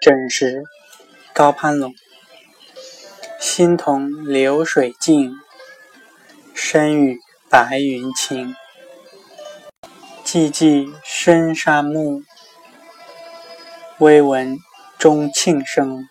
正是高攀龙。心同流水静，身与白云情。寂寂深山暮，微闻钟磬声。